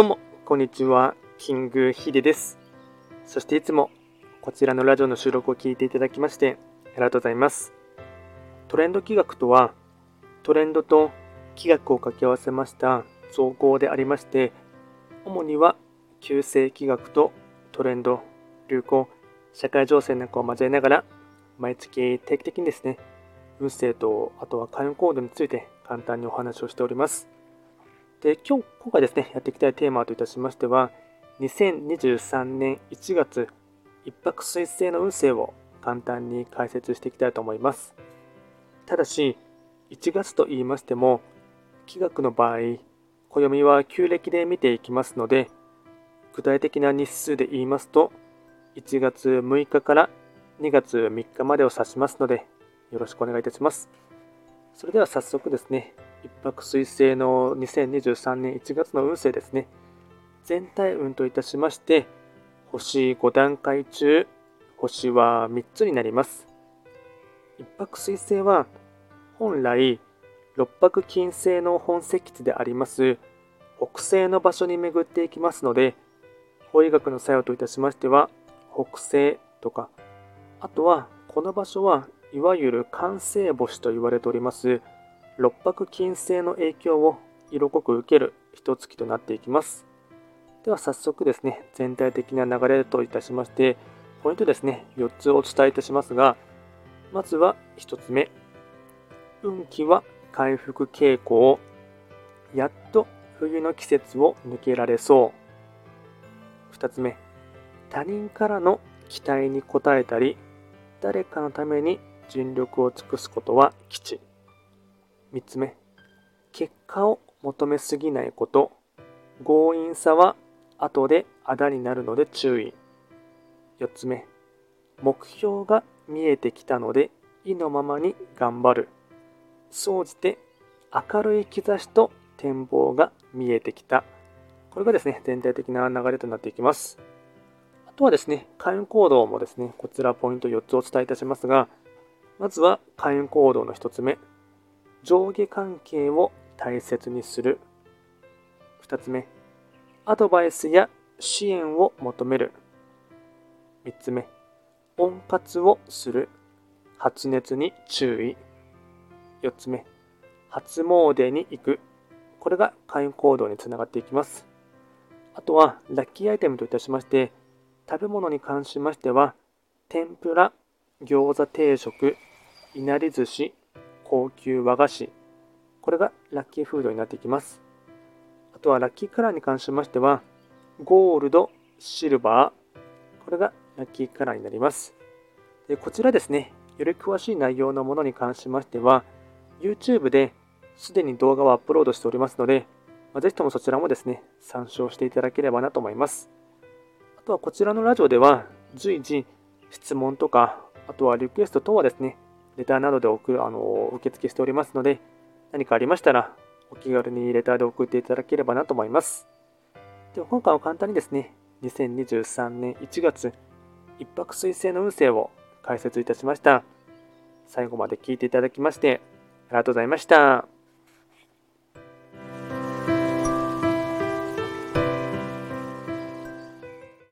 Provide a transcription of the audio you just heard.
どうも、こんにちは。キングヒデです。そしていつもこちらのラジオの収録を聞いていただきましてありがとうございます。トレンド企画とは、トレンドと企画を掛け合わせました造語でありまして、主には旧世企画とトレンド、流行、社会情勢なんかを交えながら、毎月定期的にですね、運勢と、あとは開運行動について簡単にお話をしております。で、今日、今回ですね、やっていきたいテーマといたしましては、2023年1月、一泊水星の運勢を簡単に解説していきたいと思います。ただし、1月と言いましても、気学の場合、暦は旧暦で見ていきますので、具体的な日数で言いますと、1月6日から2月3日までを指しますので、よろしくお願いいたします。それでは早速ですね、一泊水星の2023年1月の運勢ですね。全体運といたしまして、星5段階中、星は3つになります。一泊水星は、本来、六白金星の本石地であります北西の場所に巡っていきますので、法医学の作用といたしましては、北西とか、あとは、この場所はいわゆる完成星と言われております六白金星の影響を色濃く受ける一月となっていきます。では早速ですね全体的な流れといたしましてポイントですね4つお伝えいたしますがまずは1つ目。運気は回復傾向やっと冬の季節を抜けられそう。2つ目。他人からの期待に応えたり誰かのために尽力を尽くすことは基地。3つ目、結果を求めすぎないこと。強引さは後であだになるので注意。4つ目、目標が見えてきたので意のままに頑張る。総じて明るい兆しと展望が見えてきた。これがですね、全体的な流れとなっていきます。あとはですね、開運行動もですね、こちらポイント4つお伝えいたしますが、まずは開運行動の1つ目上下関係を大切にする。2つ目。アドバイスや支援を求める。3つ目。温活をする。発熱に注意。4つ目。初詣に行く。これが開運行動につながっていきます。あとはラッキーアイテムといたしまして食べ物に関しましては天ぷら餃子定食いなり寿司、高級和菓子、これがラッキーフードになっていきます。あとはラッキーカラーに関しましては、ゴールド、シルバー、これがラッキーカラーになります。でこちらですね、より詳しい内容のものに関しましては、YouTube ですでに動画をアップロードしておりますので、まあ、ぜひともそちらもですね、参照していただければなと思います。あとはこちらのラジオでは、随時質問とか、あとはリクエスト等はですね、レターなどで送るあの受付しておりますので、何かありましたら、お気軽にレターで送っていただければなと思います。では今回は簡単にですね、2023年1月、一泊水星の運勢を解説いたしました。最後まで聞いていただきまして、ありがとうございました。